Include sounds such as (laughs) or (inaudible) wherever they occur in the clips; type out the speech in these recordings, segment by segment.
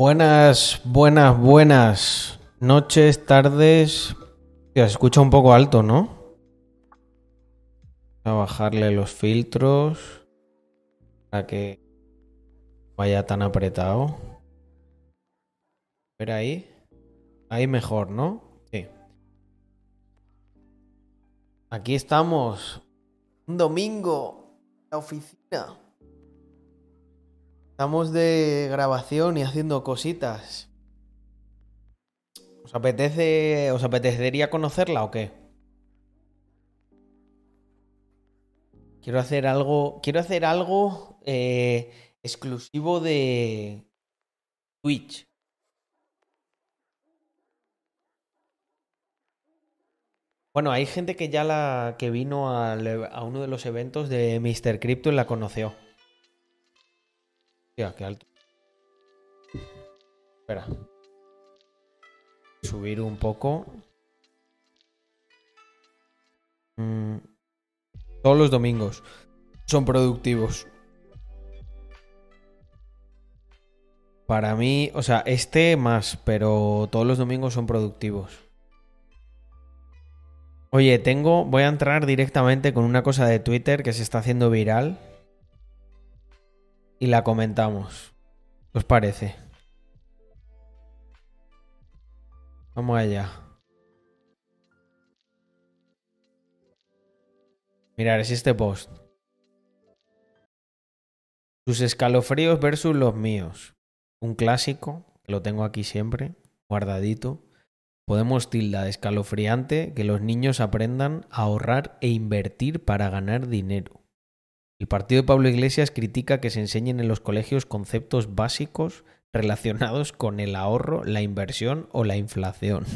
Buenas, buenas, buenas noches, tardes. se escucha un poco alto, ¿no? A bajarle los filtros para que vaya tan apretado. Ver ahí. Ahí mejor, ¿no? Sí. Aquí estamos. Un domingo. La oficina. Estamos de grabación y haciendo cositas. ¿Os apetece. ¿Os apetecería conocerla o qué? Quiero hacer algo. Quiero hacer algo eh, exclusivo de Twitch. Bueno, hay gente que ya la que vino al- a uno de los eventos de Mr. Crypto y la conoció. Qué alto. Espera. Subir un poco. Mm, Todos los domingos son productivos. Para mí, o sea, este más, pero todos los domingos son productivos. Oye, tengo, voy a entrar directamente con una cosa de Twitter que se está haciendo viral y la comentamos. ¿Qué os parece? Vamos allá. Mirar, es este post. Sus escalofríos versus los míos. Un clásico, que lo tengo aquí siempre, guardadito. Podemos tilda escalofriante que los niños aprendan a ahorrar e invertir para ganar dinero. El partido de Pablo Iglesias critica que se enseñen en los colegios conceptos básicos relacionados con el ahorro, la inversión o la inflación.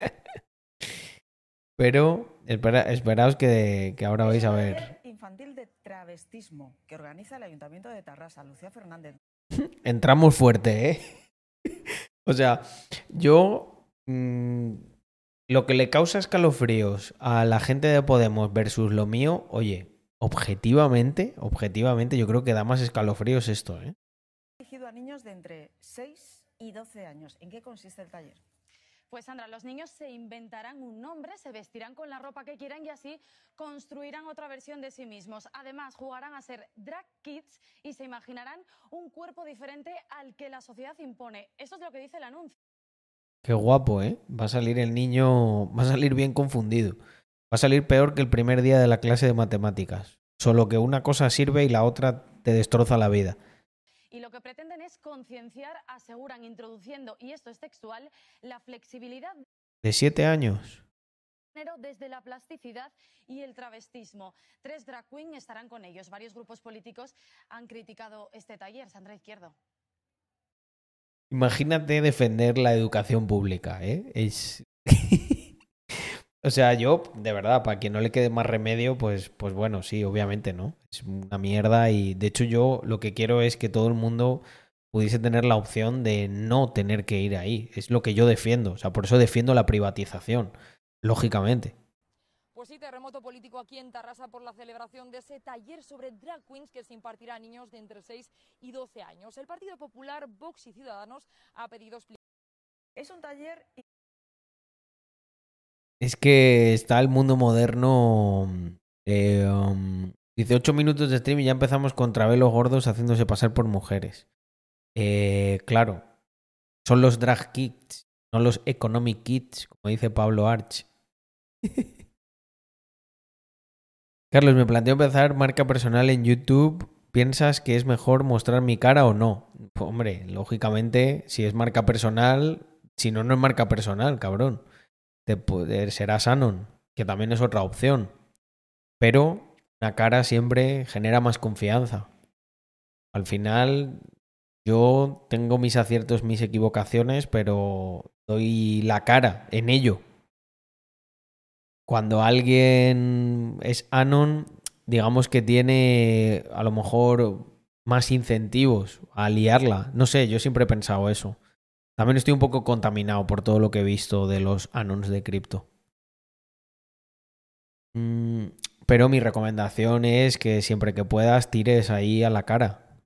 (laughs) Pero espera, esperaos que, que ahora vais a ver. Infantil de travestismo que organiza el Ayuntamiento de Tarrasa, Lucía Fernández. (laughs) Entramos fuerte, ¿eh? (laughs) o sea, yo mm, lo que le causa escalofríos a la gente de Podemos versus lo mío, oye, objetivamente, objetivamente, yo creo que da más escalofríos esto, ¿eh? Dirigido a niños de entre 6 y 12 años. ¿En qué consiste el taller? Pues Sandra, los niños se inventarán un nombre, se vestirán con la ropa que quieran y así construirán otra versión de sí mismos. Además, jugarán a ser drag kids y se imaginarán un cuerpo diferente al que la sociedad impone. Eso es lo que dice el anuncio. Qué guapo, ¿eh? Va a salir el niño, va a salir bien confundido. Va a salir peor que el primer día de la clase de matemáticas. Solo que una cosa sirve y la otra te destroza la vida. Y lo que pretenden es concienciar, aseguran, introduciendo, y esto es textual, la flexibilidad de siete años. desde la plasticidad y el travestismo. Tres drag queen estarán con ellos. Varios grupos políticos han criticado este taller. Sandra Izquierdo. Imagínate defender la educación pública, ¿eh? Es... (laughs) o sea, yo, de verdad, para quien no le quede más remedio, pues, pues bueno, sí, obviamente, ¿no? Es una mierda y de hecho yo lo que quiero es que todo el mundo pudiese tener la opción de no tener que ir ahí. Es lo que yo defiendo. O sea, por eso defiendo la privatización, lógicamente. Pues sí, terremoto político aquí en Tarrasa por la celebración de ese taller sobre drag queens que se impartirá a niños de entre 6 y 12 años. El Partido Popular, Vox y Ciudadanos ha pedido explicaciones. Es un taller Es que está el mundo moderno. eh, um, 18 minutos de stream y ya empezamos con travelos gordos haciéndose pasar por mujeres. Eh, claro, son los drag kids, no los economic kids, como dice Pablo Arch. (laughs) Carlos, me planteo empezar marca personal en YouTube. ¿Piensas que es mejor mostrar mi cara o no? Pues, hombre, lógicamente, si es marca personal, si no, no es marca personal, cabrón te pu- serás Anon, que también es otra opción. Pero una cara siempre genera más confianza. Al final, yo tengo mis aciertos, mis equivocaciones, pero doy la cara en ello. Cuando alguien es Anon, digamos que tiene a lo mejor más incentivos a liarla. No sé, yo siempre he pensado eso. También estoy un poco contaminado por todo lo que he visto de los anons de cripto. Mm, pero mi recomendación es que siempre que puedas tires ahí a la cara.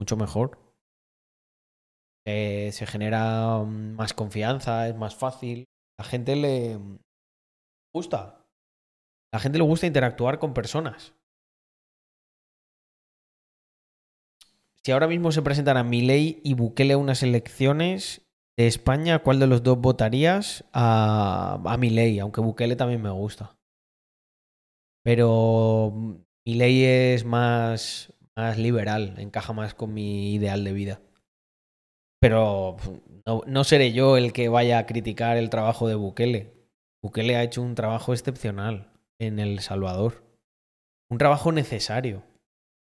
Mucho mejor. eh, se genera mm, más confianza, es más fácil. La gente le gusta. La gente le gusta interactuar con personas. Si ahora mismo se presentaran Milei y Bukele a unas elecciones de España, ¿cuál de los dos votarías? A, a aunque Bukele también me gusta. Pero Milei es más, más liberal, encaja más con mi ideal de vida. Pero no, no seré yo el que vaya a criticar el trabajo de Bukele. Bukele ha hecho un trabajo excepcional en El Salvador. Un trabajo necesario.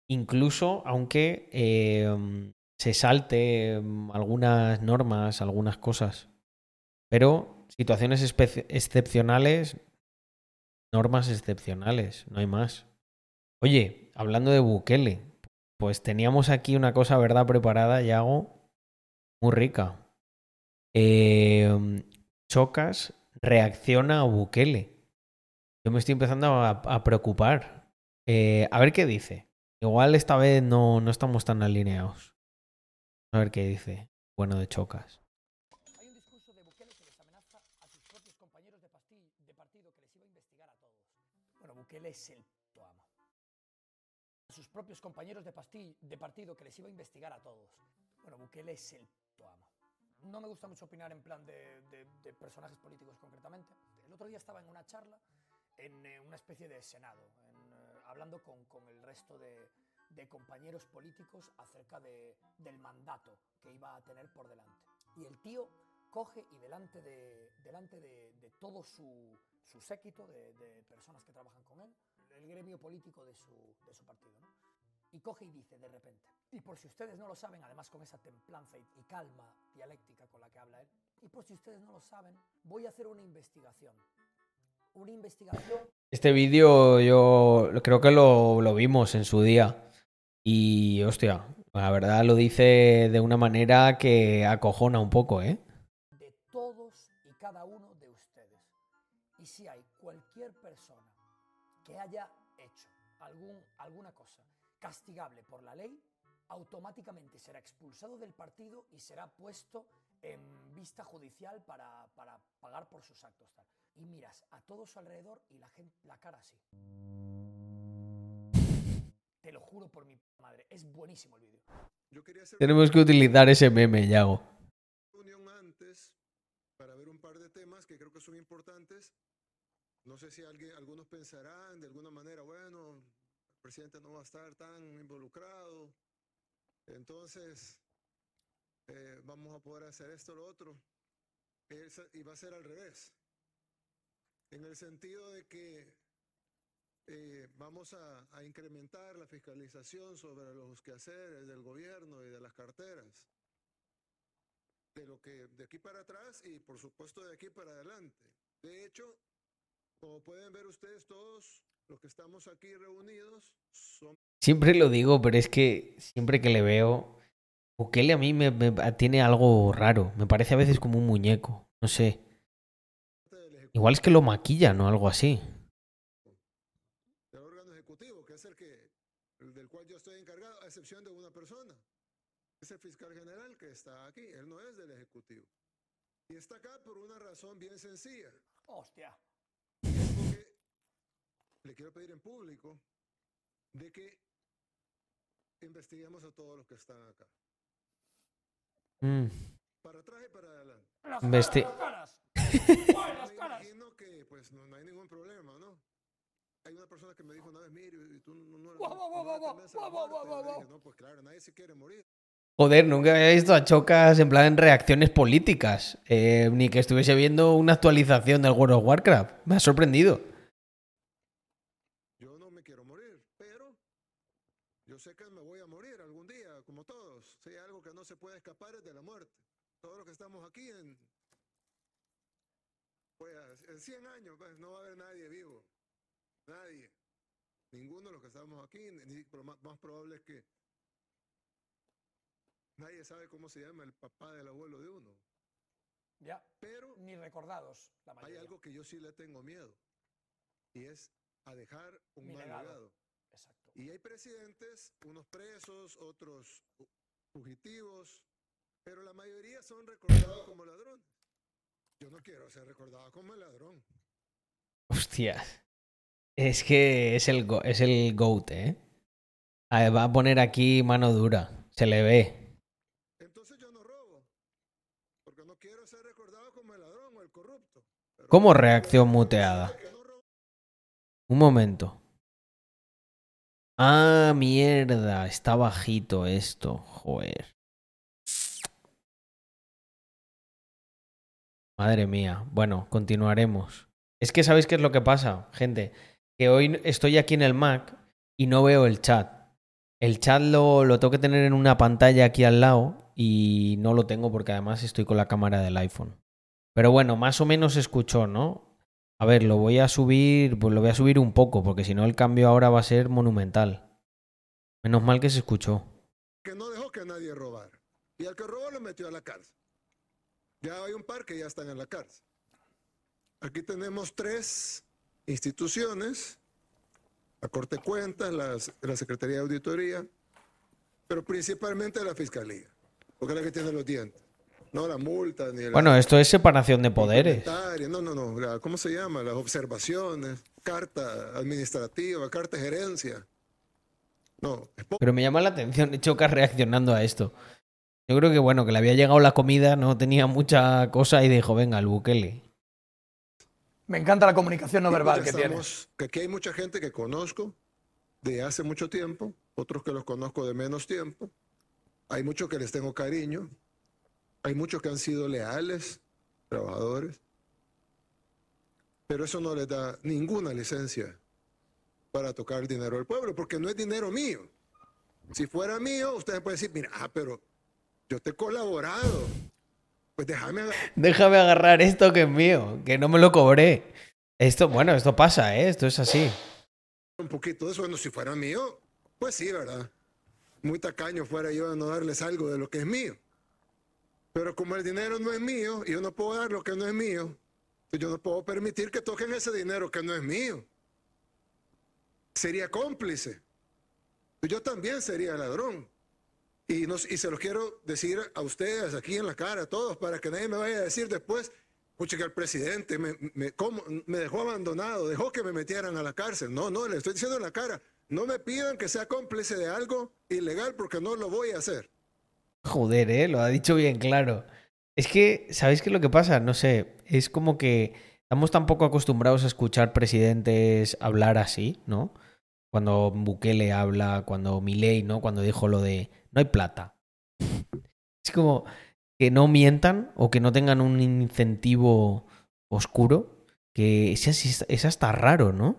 Incluso aunque eh, se salte mm, algunas normas, algunas cosas. Pero situaciones excepcionales, normas excepcionales, no hay más. Oye, hablando de Bukele, pues teníamos aquí una cosa, ¿verdad? Preparada, Yago, muy rica. Eh, Chocas reacciona a Bukele. Yo me estoy empezando a, a preocupar. Eh, a ver qué dice. Igual esta vez no, no estamos tan alineados. A ver qué dice. Bueno de Chocas. Hay un discurso de Bukele que les amenaza a sus propios compañeros de, de partido que les iba a investigar a todos. Bueno, Bukele es el amo. A sus propios compañeros de, de partido que les iba a investigar a todos. Bueno, Bukele es el amo. No me gusta mucho opinar en plan de, de- personajes políticos concretamente. El otro día estaba en una charla en eh, una especie de senado, en, hablando con, con el resto de, de compañeros políticos acerca de- del mandato que iba a tener por delante. Y el tío coge y delante de, delante de, de todo su, su séquito de, personas que trabajan con él, el gremio político de su, su partido, y coge y dice de repente, y por si ustedes no lo saben, además con esa templanza y calma dialéctica con la que habla él, y por si ustedes no lo saben, voy a hacer una investigación. Una investigación Este vídeo yo creo que lo, vimos en su día. Y hostia, la verdad lo dice de una manera que acojona un poco, ¿eh? de todos y cada uno de ustedes. Y si hay cualquier persona que haya hecho alguna cosa castigable por la ley, automáticamente será expulsado del partido y será puesto en vista judicial para, para pagar por sus actos. tal. Y miras a todo su alrededor y la, gente, la cara así. Te lo juro por mi madre, es buenísimo el vídeo. Hacer Tenemos que utilizar ese meme, Yago. reunión antes para ver un par de temas que creo que son importantes. No sé si alguien, algunos pensarán de alguna manera, bueno, el presidente no va a estar tan involucrado, entonces eh, vamos a poder hacer esto o lo otro. Y va a ser al revés. En el sentido de que eh, vamos a, a incrementar la fiscalización sobre los quehaceres del gobierno y de las carteras de lo que de aquí para atrás y por supuesto de aquí para adelante. De hecho, como pueden ver ustedes todos, los que estamos aquí reunidos, son Siempre lo digo, pero es que siempre que le veo, Bukele a mí me, me- tiene algo raro. Me parece a veces como un muñeco. No sé. Igual es que lo maquillan o algo así. del órgano ejecutivo, que es el que el del cual yo estoy encargado, a excepción de una persona. Es el fiscal general que está aquí, él no es del ejecutivo. Y está acá por una razón bien sencilla. Hostia. Es porque le quiero pedir en público de que investiguemos a todos los que están acá. Mm. Para atrás y para adelante. Las Investi- caras, las caras. (laughs) ¡Ay, las Me caras! imagino que pues no, no hay ningún problema, ¿no? Hay una persona que me dijo una vez, mire, y tú no, no, Guau, guau, no guau, le guau, temes a la guau, guau, muerte". guau, Le guau. dije, no, pues claro, nadie se quiere morir. Joder, nunca había visto a Chocas en plan reacciones políticas. eh, ni que estuviese viendo una actualización del World of Warcraft. Me ha sorprendido. Yo no me quiero morir, pero yo sé que me voy a morir algún día, como todos. Si hay algo que no se puede escapar es de la muerte. Todos los que estamos aquí en, pues, en 100 años pues, no va a haber nadie vivo. Nadie. Ninguno de los que estamos aquí, ni, más, más probable es que nadie sabe cómo se llama el papá del abuelo de uno. Ya, Pero ni recordados la hay algo que yo sí le tengo miedo. Y es a dejar un Mi mal legado. legado. Exacto. Y hay presidentes, unos presos, otros fugitivos, Pero la mayoría son recordados como ladrones. Yo no quiero ser recordado como el ladrón. Hostia. Es que es el, go- es el GOAT, ¿eh? Va a poner aquí mano dura. Se le ve. Entonces yo no robo. Porque no quiero ser recordado como el ladrón o el corrupto. Pero ¿Cómo reacción muteada? Un momento. Ah, mierda. Está bajito esto. Joder. Madre mía. Bueno, continuaremos. Es que sabéis qué es lo que pasa, gente. Que hoy estoy aquí en el Mac y no veo el chat. El chat lo, lo tengo que tener en una pantalla aquí al lado y no lo tengo porque además estoy con la cámara del iPhone. Pero bueno, más o menos escuchó, ¿no? A ver, lo voy a subir, pues lo voy a subir un poco, porque si no el cambio ahora va a ser monumental. Menos mal que se escuchó. que no dejó que nadie robara. Y al que robó lo metió a la cárcel. Ya hay un par que ya están en la cárcel. Aquí tenemos tres instituciones, la Corte de Cuentas, la Secretaría de Auditoría, pero principalmente la Fiscalía, porque es la que tiene los dientes. No la multa ni la Bueno, esto es separación de poderes. No, no, no. la- ¿Cómo se llama? Las observaciones, carta administrativa, carta de gerencia. No. Pero me llama la atención Chocas reaccionando a esto. Yo creo que bueno, que le había llegado la comida, no tenía mucha cosa y dijo, venga, el buquele. Me encanta la comunicación no verbal pues que tiene. estamos- Que aquí hay mucha gente que conozco de hace mucho tiempo, otros que los conozco de menos tiempo. Hay muchos que les tengo cariño. Hay muchos que han sido leales, trabajadores. Pero eso no les da ninguna licencia para tocar el dinero del pueblo, porque no es dinero mío. Si fuera mío, ustedes pueden decir, mira, ah, pero yo te he colaborado. Pues déjame agarrar Déjame agarrar esto que es mío, que no me lo cobré. Esto, bueno, esto pasa, ¿eh? Esto es así. un poquito de eso. Bueno, si fuera mío, pues sí, ¿verdad? Muy tacaño fuera yo de no darles algo de lo que es mío. Pero como el dinero no es mío y yo no puedo dar lo que no es mío, pues yo no puedo permitir que toquen ese dinero que no es mío. Sería cómplice. Yo también sería ladrón. Y, se los quiero decir a ustedes aquí en la cara, a todos, para que nadie me vaya a decir después, pucha, que el presidente me, me dejó abandonado, dejó que me metieran a la cárcel. No, no, le estoy diciendo en la cara, no me pidan que sea cómplice de algo ilegal porque no lo voy a hacer. Joder, ¿eh? Lo ha dicho bien claro. Es que, ¿sabéis qué es lo que pasa? No sé, es como que estamos tan poco acostumbrados a escuchar presidentes hablar así, ¿no? Cuando Bukele habla, cuando Milei, ¿no? Cuando dijo lo de no hay plata. Es como que no mientan o que no tengan un incentivo oscuro, que es, es hasta raro, ¿no?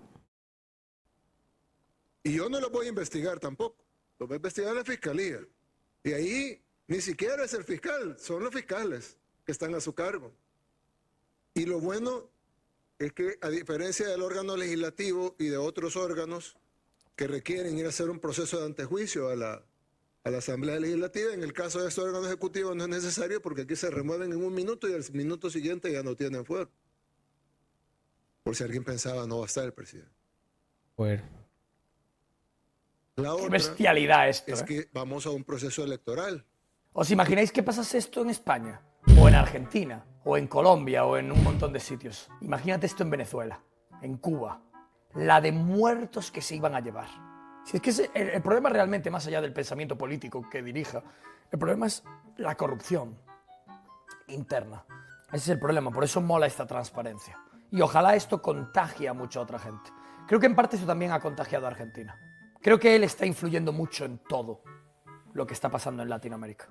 Y yo no lo voy a investigar tampoco, lo va a investigar la fiscalía. Y ahí ni siquiera es el fiscal, son los fiscales que están a su cargo. Y lo bueno es que a diferencia del órgano legislativo y de otros órganos que requieren ir a hacer un proceso de antejuicio a la, a la Asamblea Legislativa, en el caso de este órgano ejecutivo no es necesario porque aquí se remueven en un minuto y al minuto siguiente ya no tienen fuego. Por si alguien pensaba no va a estar el presidente. Pues La Qué bestialidad esto. es ¿eh? que vamos a un proceso electoral. ¿Os imagináis que pasase esto en España? O en Argentina, o en Colombia, o en un montón de sitios. Imagínate esto en Venezuela, en Cuba. La de muertos que se iban a llevar. Si es que el, el problema realmente, más allá del pensamiento político que dirija, el problema es la corrupción interna. Ese es el problema, por eso mola esta transparencia. Y ojalá esto contagie a mucha otra gente. Creo que en parte eso también ha contagiado a Argentina. Creo que él está influyendo mucho en todo lo que está pasando en Latinoamérica.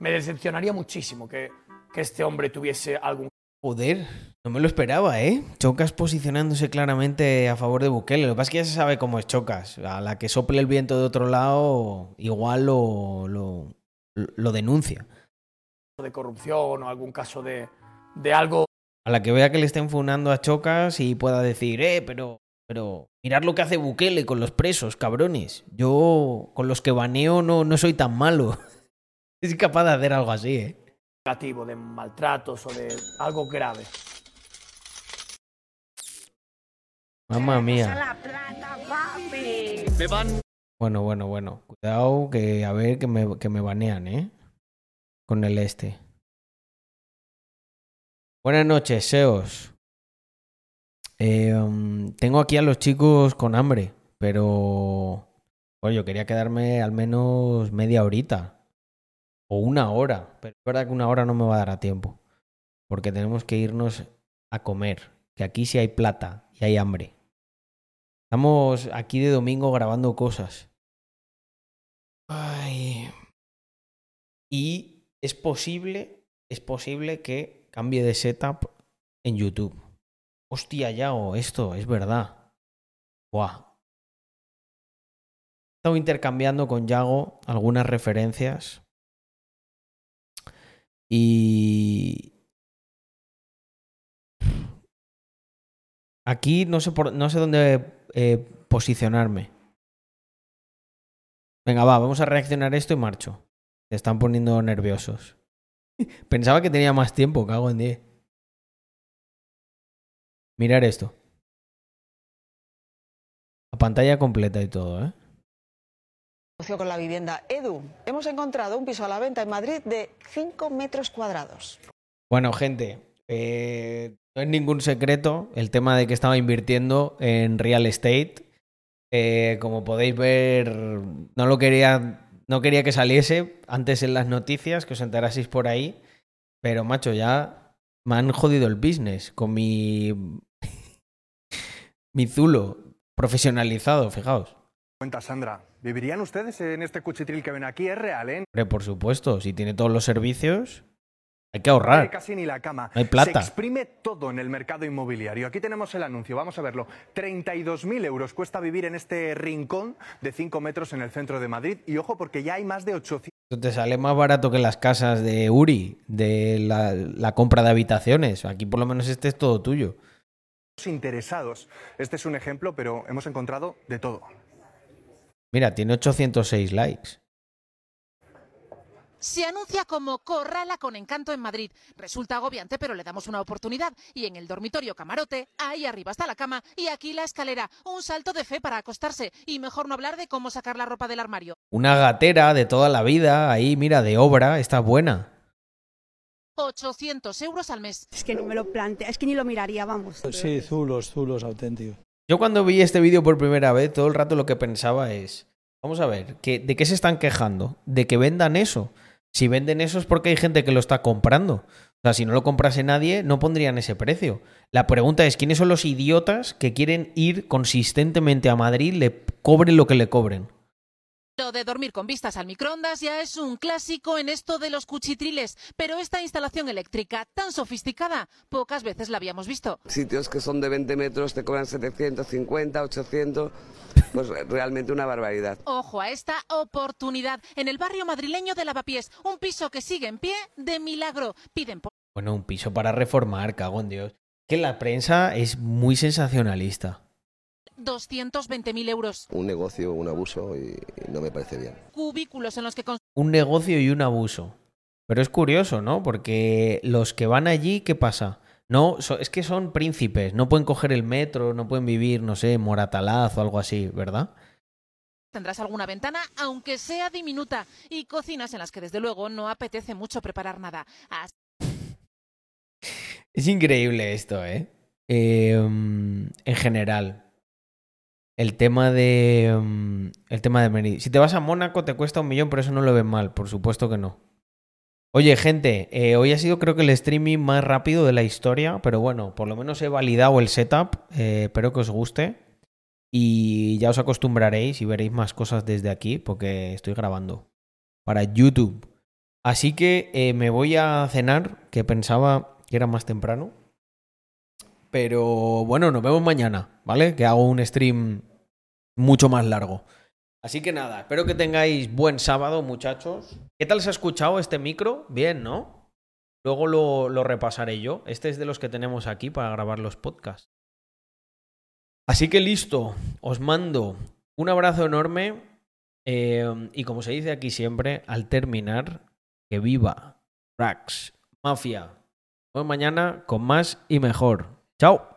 Me decepcionaría muchísimo que, que este hombre tuviese algún Joder, no me lo esperaba, ¿eh? Chocas posicionándose claramente a favor de Bukele. Lo que pasa es que ya se sabe cómo es Chocas. A la que sople el viento de otro lado, igual lo, lo, lo denuncia. de corrupción o algún caso de, de algo A la que vea que le estén funando a Chocas y pueda decir, eh, pero, pero mirad lo que hace Bukele con los presos, cabrones. Yo con los que baneo no, no soy tan malo. (laughs) Es capaz de hacer algo así, ¿eh? negativo, de maltratos o de algo grave. Mamma mía. Bueno, bueno, bueno. Cuidado que a ver que me, que me banean, ¿eh? con el este. Buenas noches, Seos. Eh, um, tengo aquí a los chicos con hambre, pero bueno, yo quería quedarme al menos media horita o una hora, pero es verdad que una hora no me va a dar a tiempo, porque tenemos que irnos a comer, que aquí sí hay plata y hay hambre. Estamos aquí de domingo grabando cosas. Ay. Y es posible, es posible que cambie de setup en YouTube. Hostia, Yago, esto es verdad. Buah. He estado intercambiando con Yago algunas referencias. Y. Aquí no sé, por, no sé dónde eh, posicionarme. Venga, va, vamos a reaccionar esto y marcho. Se están poniendo nerviosos. (laughs) Pensaba que tenía más tiempo, cago en 10. Mirar esto. A pantalla completa y todo, ¿eh? Con la vivienda. Edu, hemos encontrado un piso a la venta en Madrid de 5 metros cuadrados. Bueno, gente, eh, no es ningún secreto el tema de que estaba invirtiendo en real estate. Eh, como podéis ver, no lo quería, no quería que saliese antes en las noticias, que os enteraseis por ahí. Pero, macho, ya me han jodido el business con mi. (laughs) mi zulo profesionalizado, fijaos. Cuenta, Sandra. ¿Vivirían ustedes en este cuchitril que ven aquí? Es real, ¿eh? Hombre, por supuesto, si tiene todos los servicios, hay que ahorrar. Casi ni la cama. No hay plata. Se exprime todo en el mercado inmobiliario. Aquí tenemos el anuncio, vamos a verlo. 32.000 euros cuesta vivir en este rincón de 5 metros en el centro de Madrid. Y ojo, porque ya hay más de 800 Esto te sale más barato que las casas de Uri, de la, la compra de habitaciones. Aquí por lo menos este es todo tuyo. interesados. Este es un ejemplo, pero hemos encontrado de todo. Mira, tiene 806 likes. Se anuncia como Corrala con encanto en Madrid. Resulta agobiante, pero le damos una oportunidad. Y en el dormitorio camarote, ahí arriba está la cama y aquí la escalera. Un salto de fe para acostarse. Y mejor no hablar de cómo sacar la ropa del armario. Una gatera de toda la vida, ahí, mira, de obra, está buena. 800 euros al mes. Es que no me lo plantea, es que ni lo miraría, vamos. Sí, zulos, zulos auténticos. Yo cuando vi este vídeo por primera vez, todo el rato lo que pensaba es, vamos a ver, que, ¿de qué se están quejando? ¿De que vendan eso? Si venden eso es porque hay gente que lo está comprando. O sea, si no lo comprase nadie, no pondrían ese precio. La pregunta es, ¿quiénes son los idiotas que quieren ir consistentemente a Madrid, le cobren lo que le cobren? Lo de dormir con vistas al microondas ya es un clásico en esto de los cuchitriles, pero esta instalación eléctrica tan sofisticada pocas veces la habíamos visto. Sitios que son de 20 metros te cobran 750, 800, pues realmente una barbaridad. Ojo a esta oportunidad en el barrio madrileño de Lavapiés, un piso que sigue en pie de milagro. Piden por Bueno, un piso para reformar, cago en Dios. Que la prensa es muy sensacionalista. 220.000 euros. Un negocio, un abuso y, no me parece bien. Cubículos en los que con- Un negocio y un abuso. Pero es curioso, ¿no? Porque los que van allí, ¿qué pasa? No, so- es que son príncipes, no pueden coger el metro, no pueden vivir, no sé, Moratalaz o algo así, ¿verdad? tendrás alguna ventana, aunque sea diminuta, y cocinas en las que desde luego no apetece mucho preparar nada. Así Es increíble esto, ¿eh? Eh, mm, en general. El tema de. mm, El tema de venir. Si te vas a Mónaco te cuesta un millón, pero eso no lo ven mal, por supuesto que no. Oye, gente, eh, hoy ha sido creo que el streaming más rápido de la historia, pero bueno, por lo menos he validado el setup. eh, espero que os guste. Y ya os acostumbraréis y veréis más cosas desde aquí, porque estoy grabando para YouTube. Así que eh, me voy a cenar, que pensaba que era más temprano. Pero bueno, nos vemos mañana, ¿vale? Que hago un stream mucho más largo. Así que nada, espero que tengáis buen sábado, muchachos. ¿Qué tal se ha escuchado este micro? Bien, ¿no? Luego lo, lo repasaré yo. Este es de los que tenemos aquí para grabar los podcasts. Así que listo, os mando un abrazo enorme. eh, y como se dice aquí siempre, al terminar, que viva Rax Mafia. Vemos mañana con más y mejor. Chao.